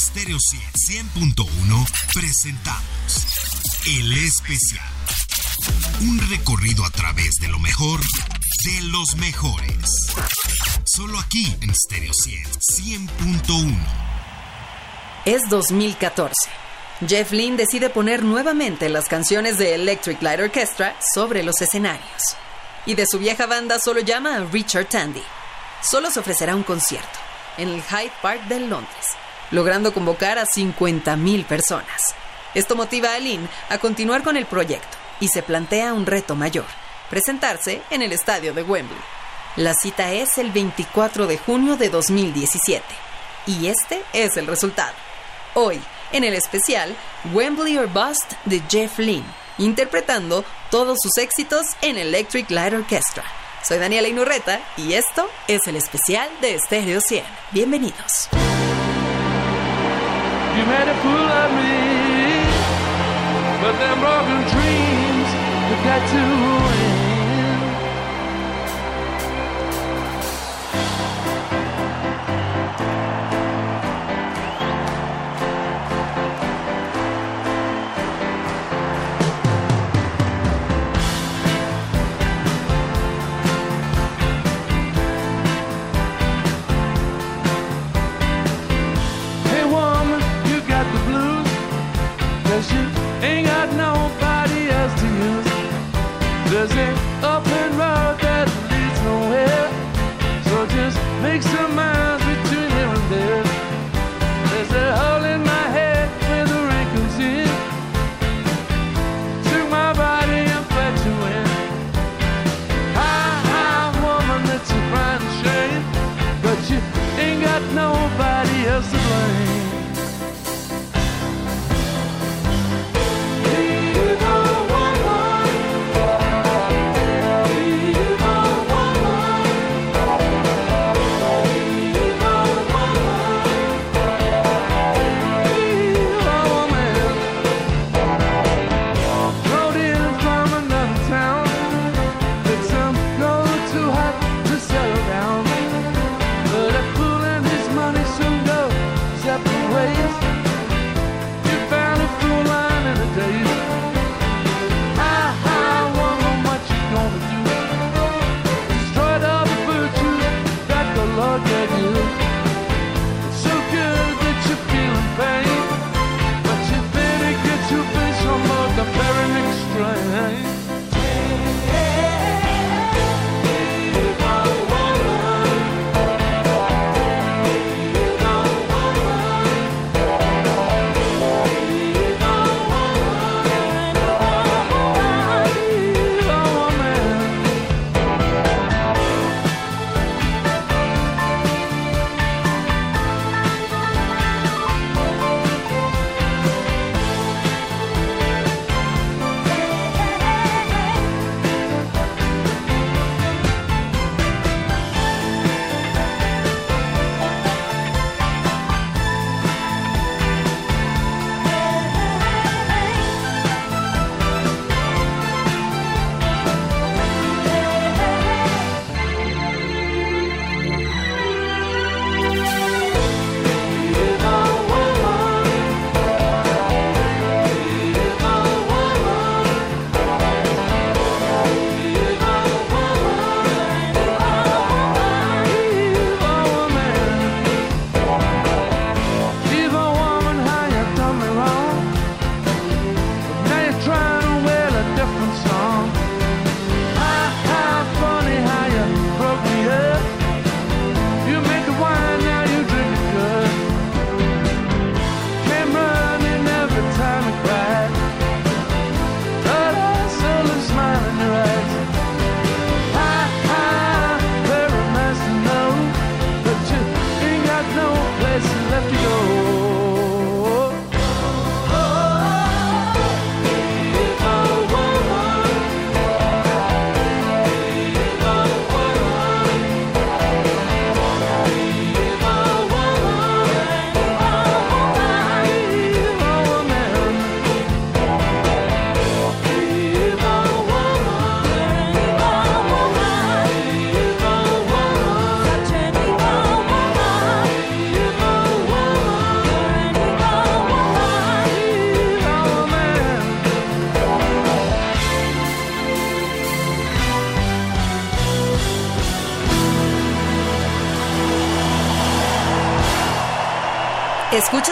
Stereo 100.1 presentamos El Especial. Un recorrido a través de lo mejor de los mejores. Solo aquí en Stereo 100.1. Es 2014. Jeff Lynne decide poner nuevamente las canciones de Electric Light Orchestra sobre los escenarios. Y de su vieja banda solo llama a Richard Tandy. Solo se ofrecerá un concierto en el Hyde Park de Londres, logrando convocar a 50.000 personas. Esto motiva a Lynn a continuar con el proyecto y se plantea un reto mayor, presentarse en el estadio de Wembley. La cita es el 24 de junio de 2017 y este es el resultado. Hoy, en el especial Wembley or Bust de Jeff Lynne, interpretando todos sus éxitos en Electric Light Orchestra. Soy Daniela Inurreta y esto es el especial de Stereo 100. Bienvenidos. You made a fool of me, but them broken dreams have got to end.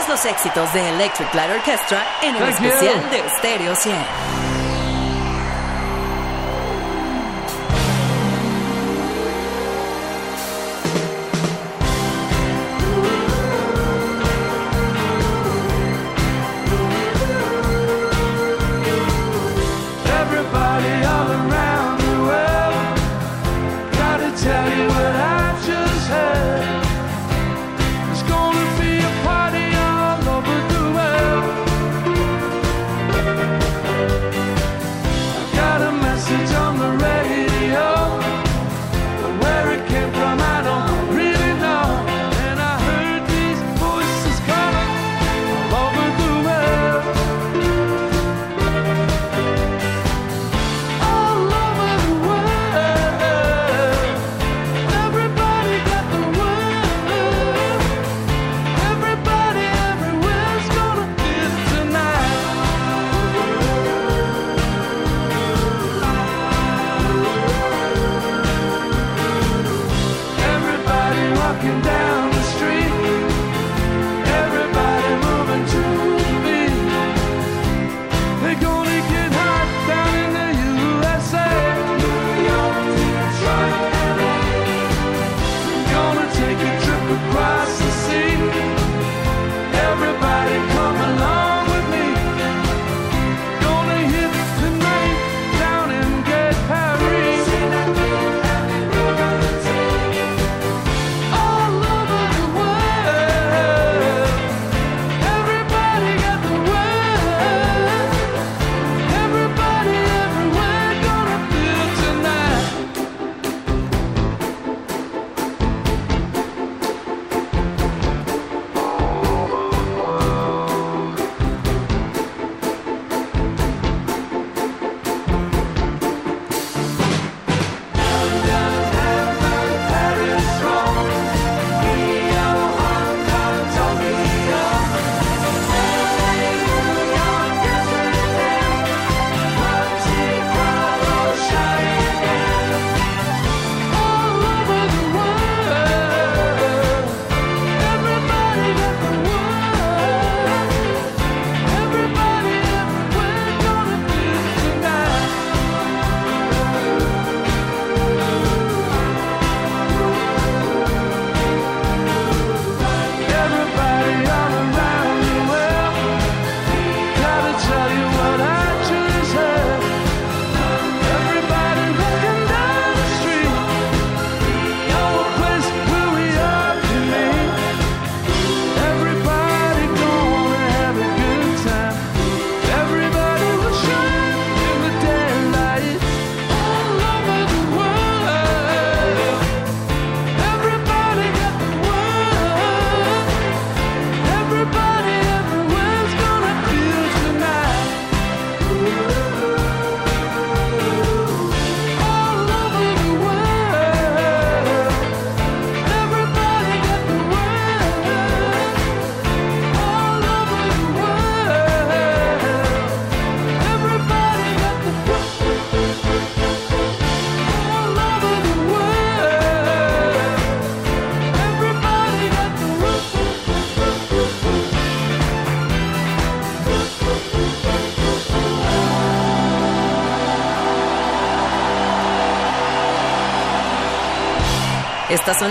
los éxitos de Electric Light Orchestra en un especial de Stereo 100.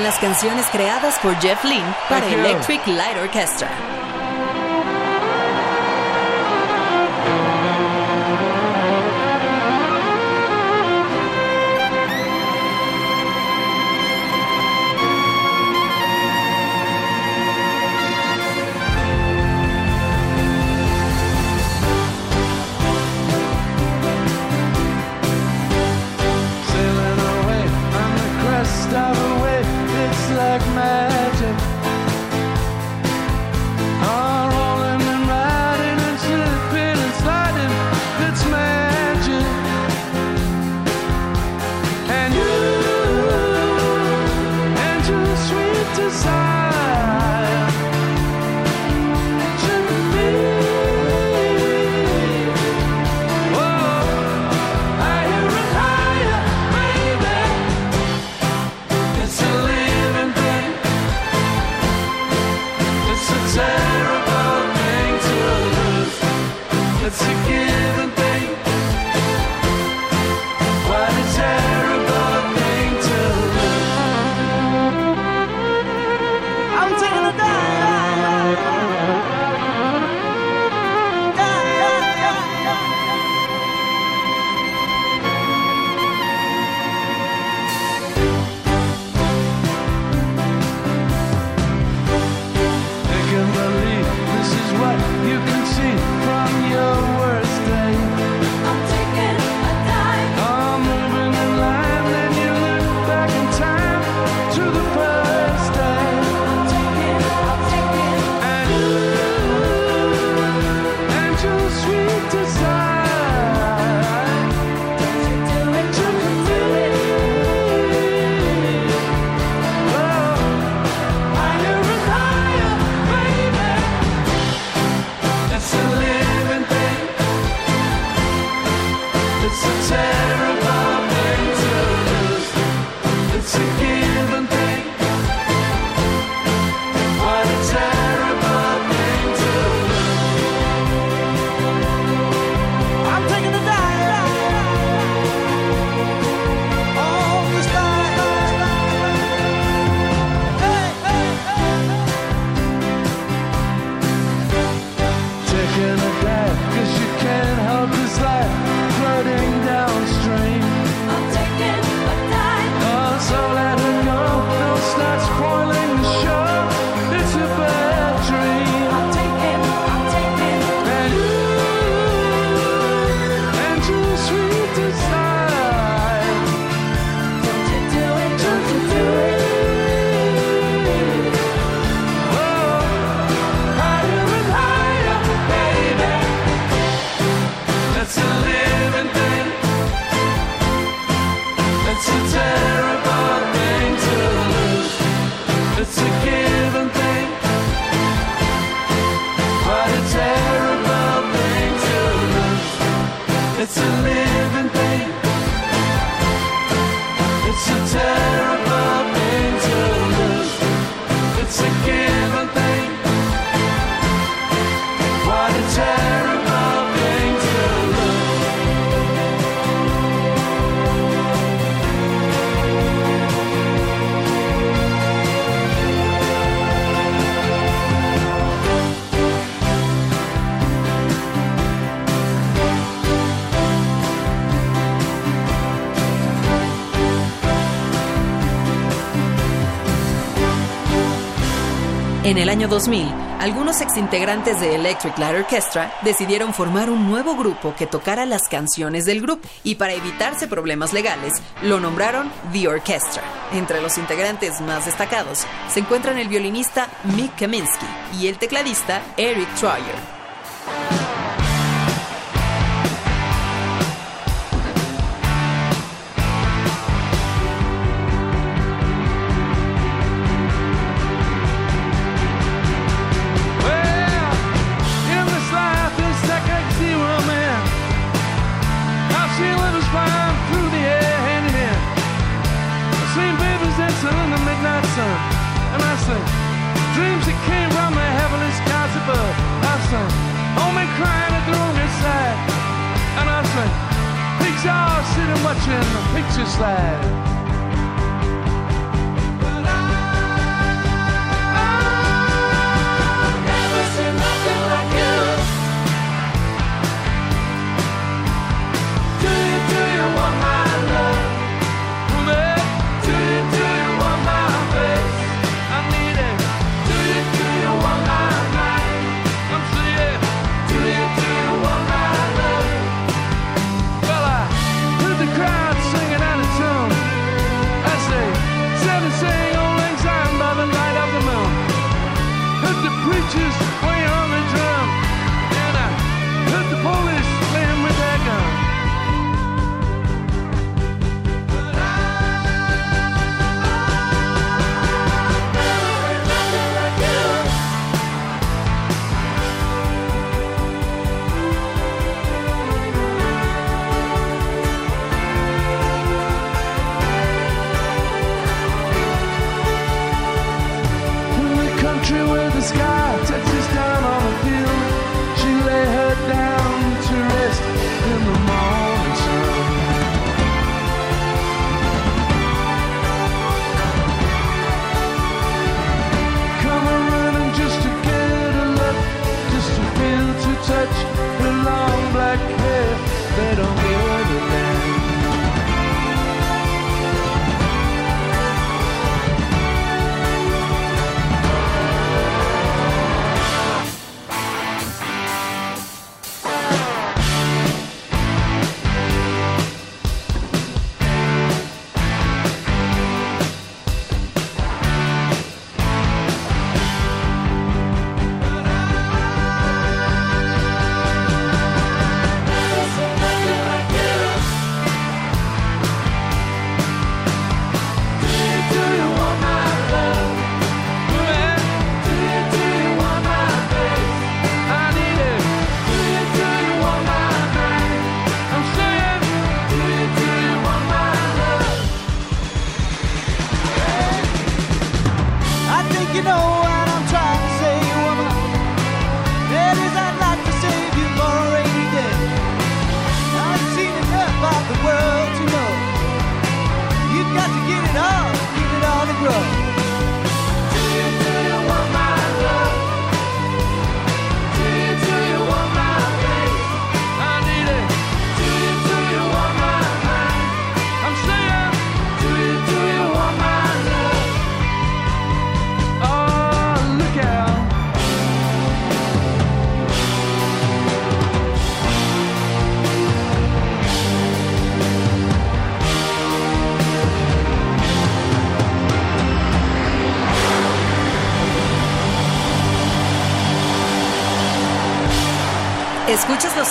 las canciones creadas por Jeff Lynne para Electric Light Orchestra. too sweet desire. En el año 2000, algunos exintegrantes de Electric Light Orchestra decidieron formar un nuevo grupo que tocara las canciones del grupo y para evitarse problemas legales, lo nombraron The Orchestra. Entre los integrantes más destacados se encuentran el violinista Mick Kaminsky y el tecladista Eric Troyer. is there.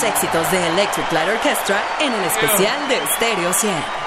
éxitos de Electric Light Orchestra en el especial de Stereo 100.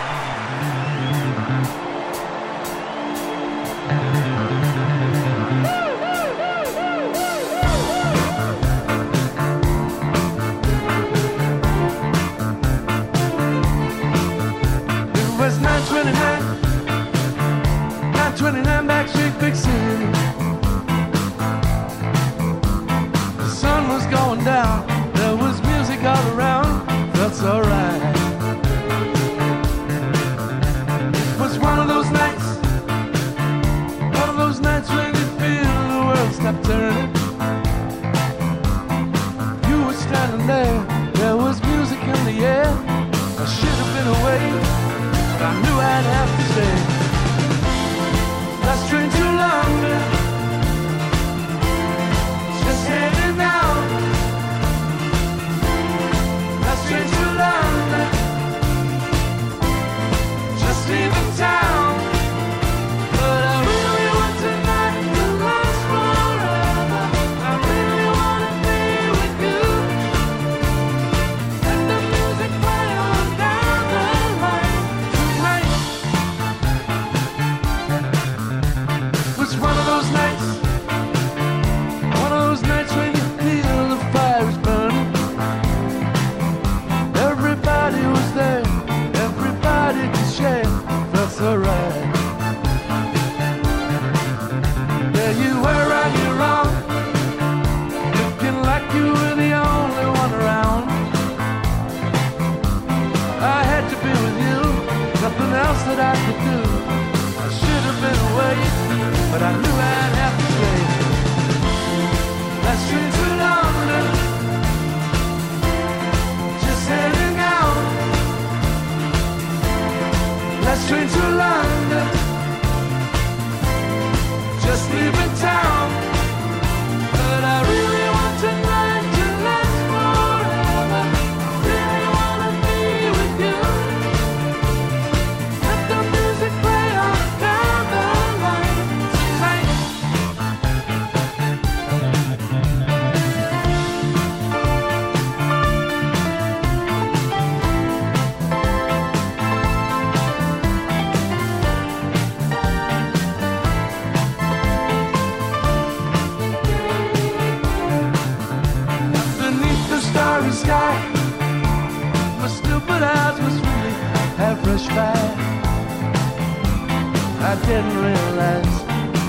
didn't realize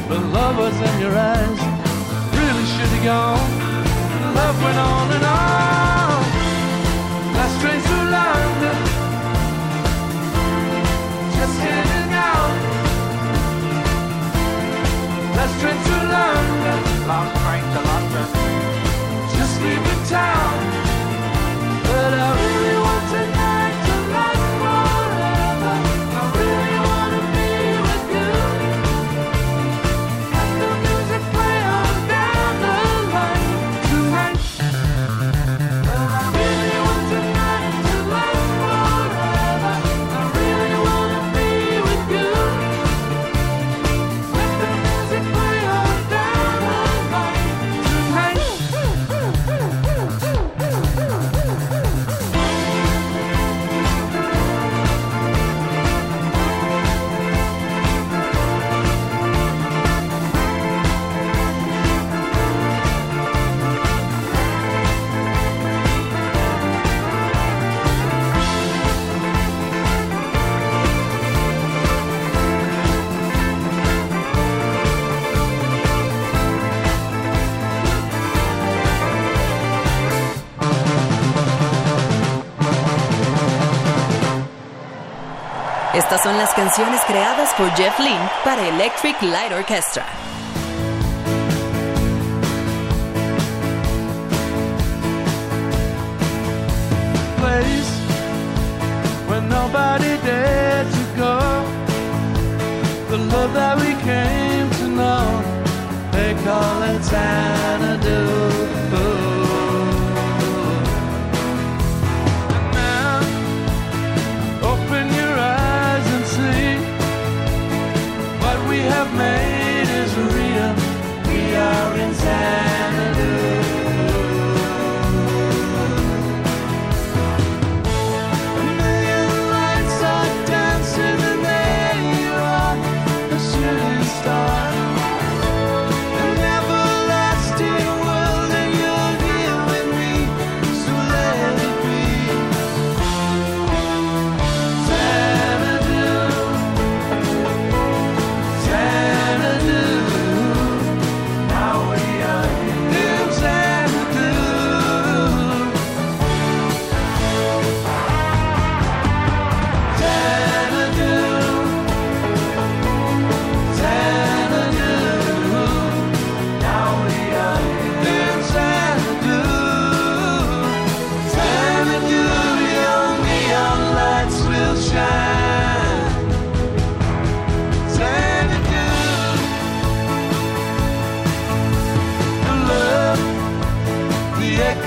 the love was in your eyes. Really should have gone. Love went on and on. Last train to London, just heading out. Last train to London, Last train to London, just leaving town. Estas son las canciones creadas por Jeff Lynne para Electric Light Orchestra. Place where nobody dared to go. The love that we came to know, they call it Xanadu.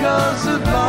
because of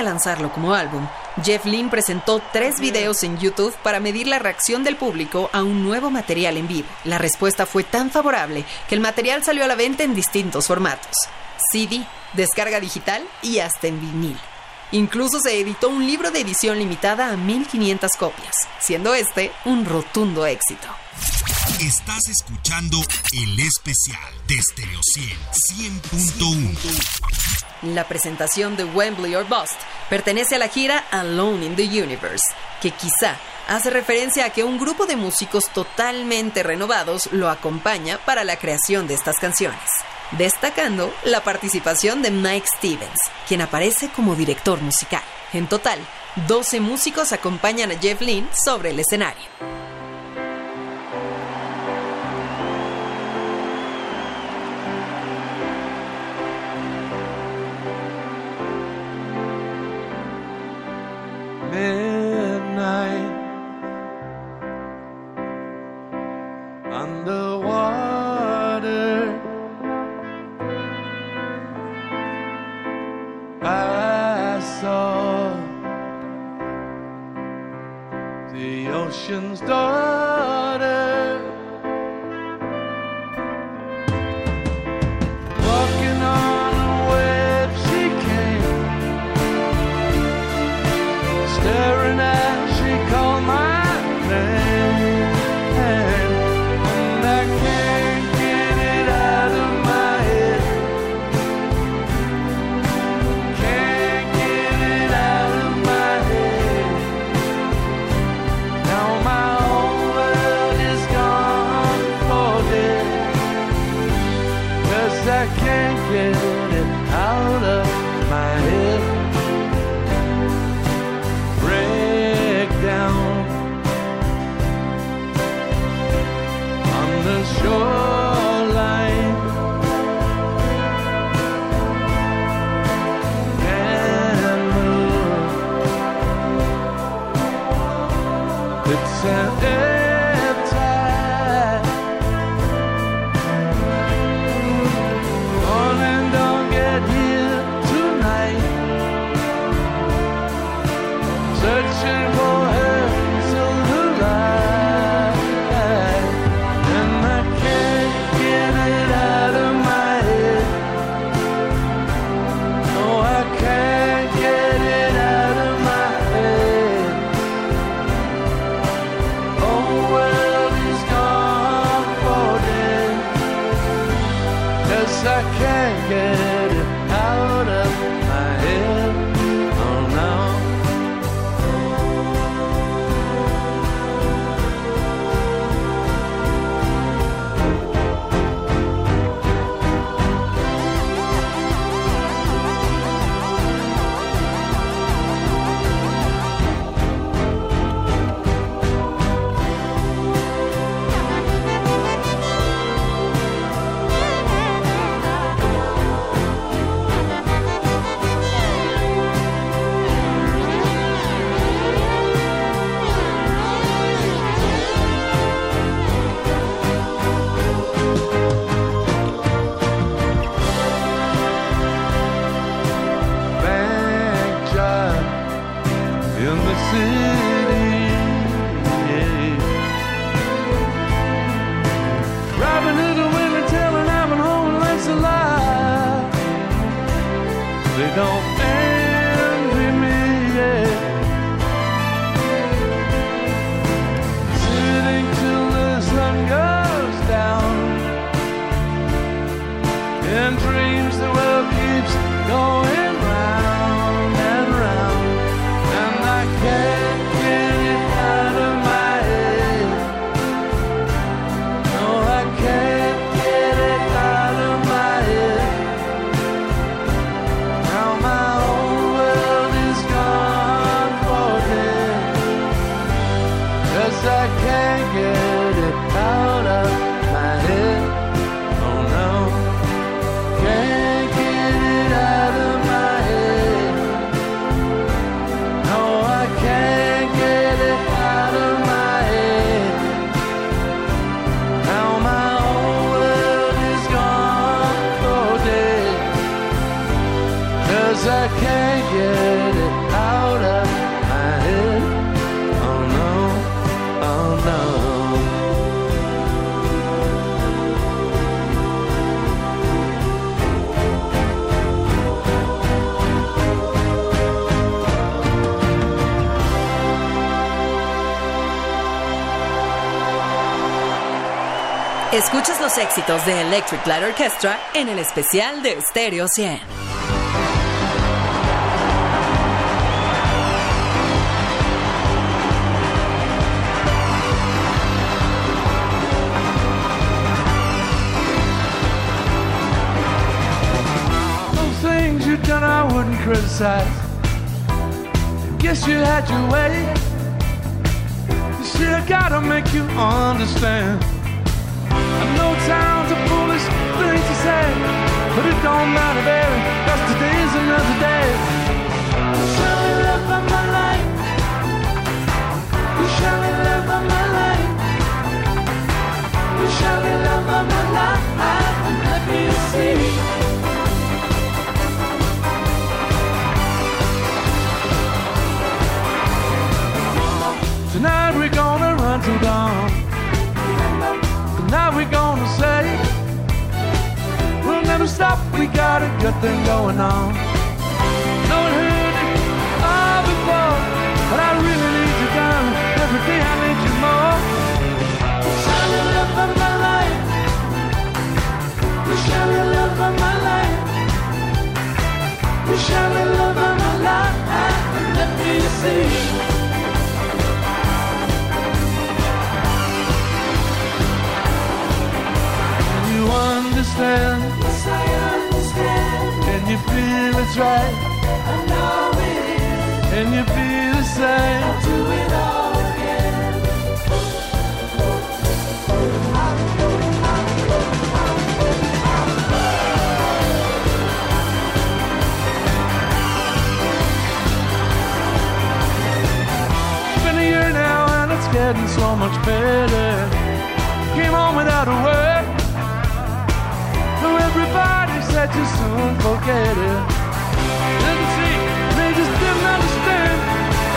lanzarlo como álbum, Jeff Lynne presentó tres videos en YouTube para medir la reacción del público a un nuevo material en vivo. La respuesta fue tan favorable que el material salió a la venta en distintos formatos. CD, descarga digital y hasta en vinil. Incluso se editó un libro de edición limitada a 1500 copias, siendo este un rotundo éxito. Estás escuchando el especial de Stereo 100 100.1. La presentación de Wembley or Bust pertenece a la gira Alone in the Universe, que quizá hace referencia a que un grupo de músicos totalmente renovados lo acompaña para la creación de estas canciones, destacando la participación de Mike Stevens, quien aparece como director musical. En total, 12 músicos acompañan a Jeff Lynne sobre el escenario. Midnight underwater. I saw the ocean's daughter Escuchas los éxitos de Electric Light Orchestra en el especial de Stereo 100. Wouldn't. Guess you had your way. You see, I gotta make you understand. I know time's a foolish thing to say, but it don't matter, baby. Cause today's another day. You surely live by my life. You surely live by my life. You surely live by my life. Let me see. Tonight we're gonna run till dawn. Tonight we're gonna say we'll never stop. We got a good thing going on. No one heard it all before, but I really need you down. Every day I need you more. Shall live of my life? You shall live of my life? You shall live of my life? Let me see. Understand? Yes, I understand. Can you feel it's right? I know it is. Can you feel the same? I'll do it all again. It's been a year now and it's getting so much better. Came home without a word. Said you soon forget it. Didn't see, they just didn't understand.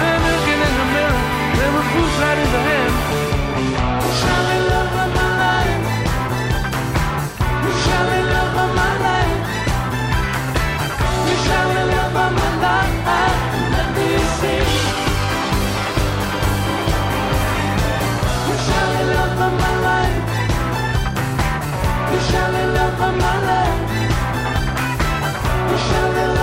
And looking in the mirror, they were fools right in the hand. Shall love my life? Shall love my life? Shall love my life? Let me see. Shall love my life? Shall love my life. Shalom.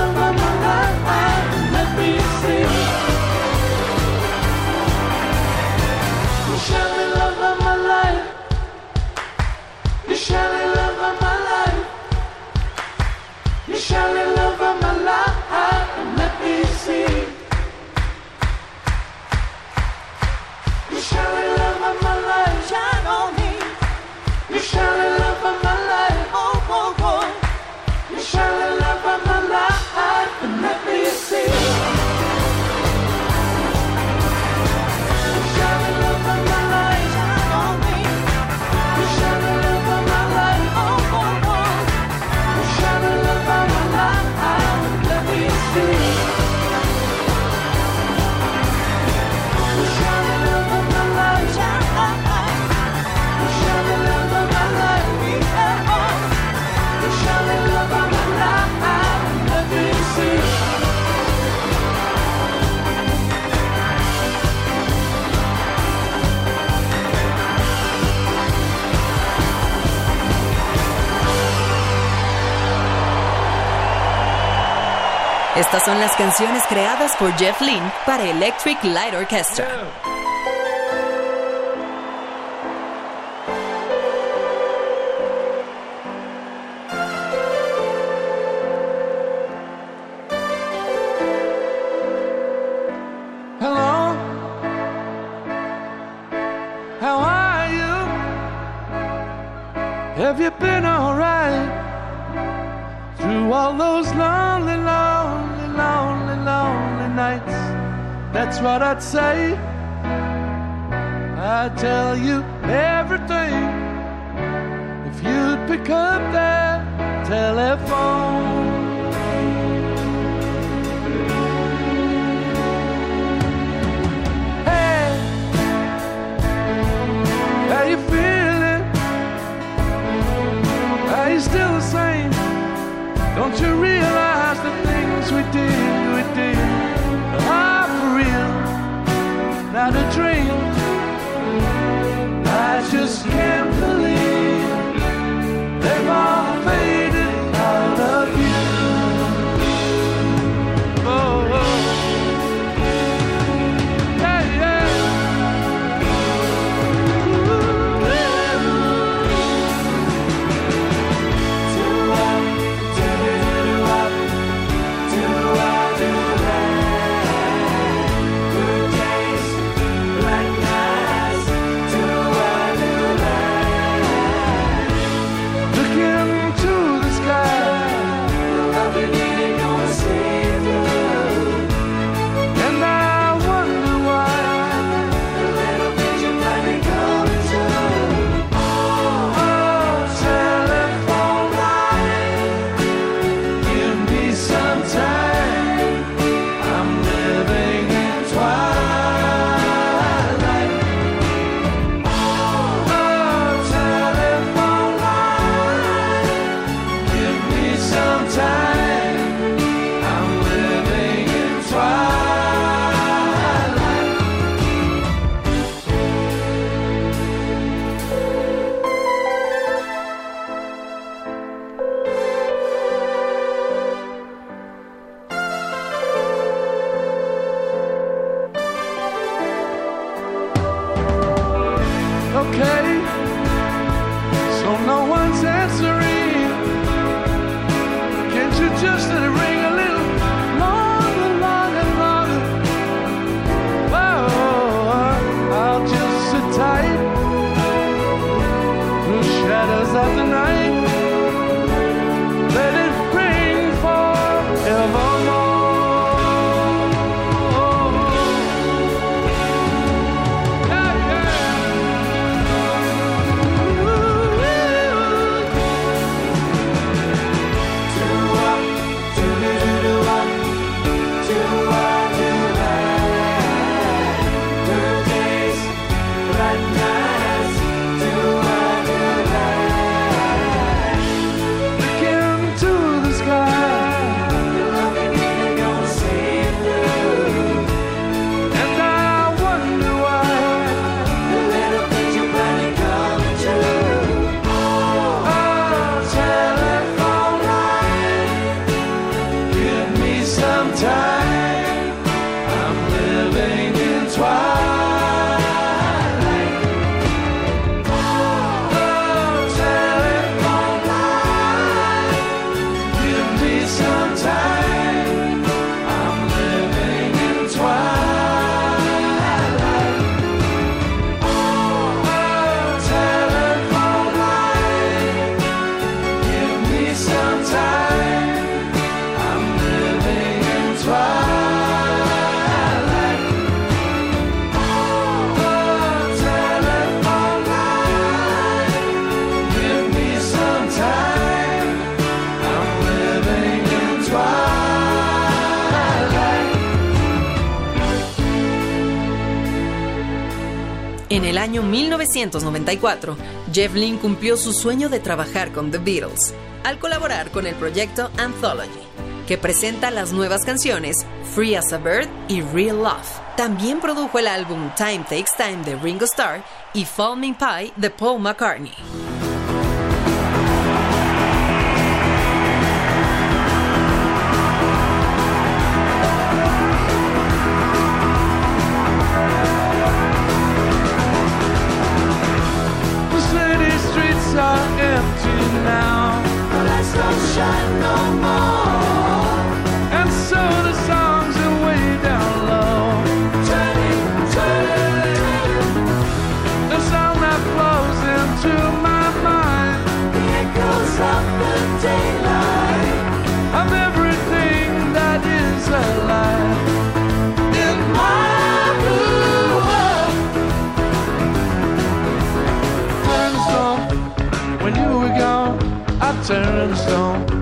Estas son las canciones creadas por Jeff Lynne para Electric Light Orchestra. Pick up that telephone. Hey, how you feeling? Are you still the same? Don't you realize the things we did, we did are for real, not a dream? I just can't believe año 1994, Jeff Lynne cumplió su sueño de trabajar con The Beatles al colaborar con el proyecto Anthology, que presenta las nuevas canciones Free as a Bird y Real Love. También produjo el álbum Time Takes Time de Ringo Starr y Falling Pie de Paul McCartney. When you were gone, I turned stone.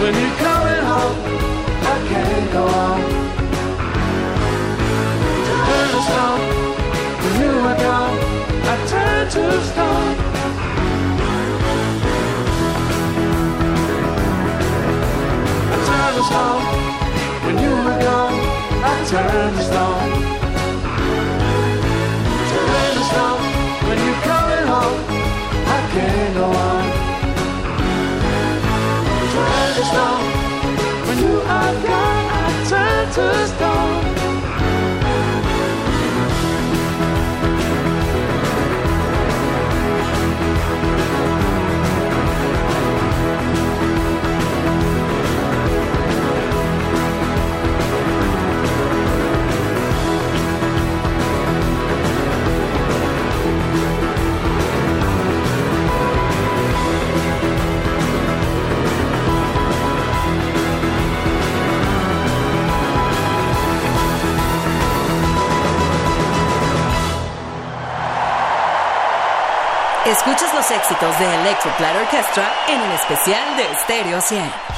When you're coming home, I can't go on. When you gone, I turn to stone. Turn to stone. When you were gone, I to stone. Escuchas los éxitos de Electro Platter Orchestra en el especial de Stereo 100.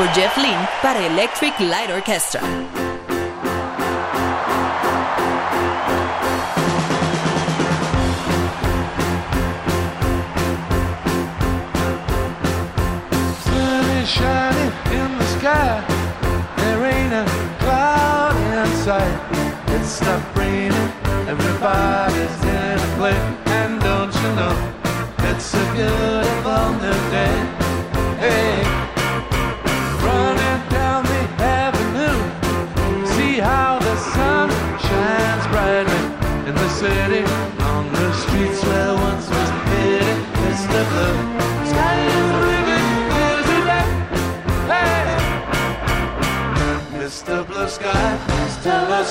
Por Jeff Lynne para Electric Light Orchestra. It's stopped raining. Everybody's in a play.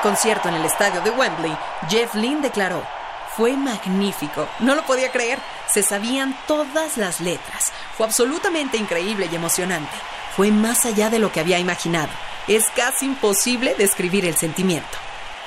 concierto en el estadio de Wembley, Jeff Lynne declaró, fue magnífico, no lo podía creer, se sabían todas las letras, fue absolutamente increíble y emocionante, fue más allá de lo que había imaginado, es casi imposible describir el sentimiento.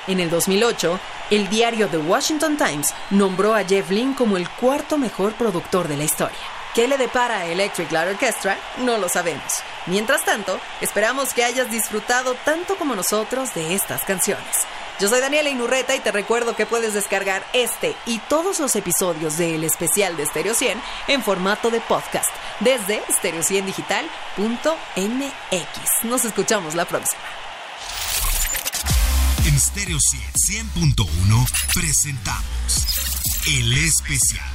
En el 2008, el diario The Washington Times nombró a Jeff Lynne como el cuarto mejor productor de la historia. ¿Qué le depara a Electric Light Orchestra? No lo sabemos. Mientras tanto, esperamos que hayas disfrutado tanto como nosotros de estas canciones. Yo soy Daniela Inurreta y te recuerdo que puedes descargar este y todos los episodios del especial de Stereo 100 en formato de podcast desde stereo100digital.mx. Nos escuchamos la próxima. En Stereo 100.1 presentamos El Especial.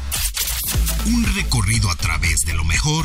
Un recorrido a través de lo mejor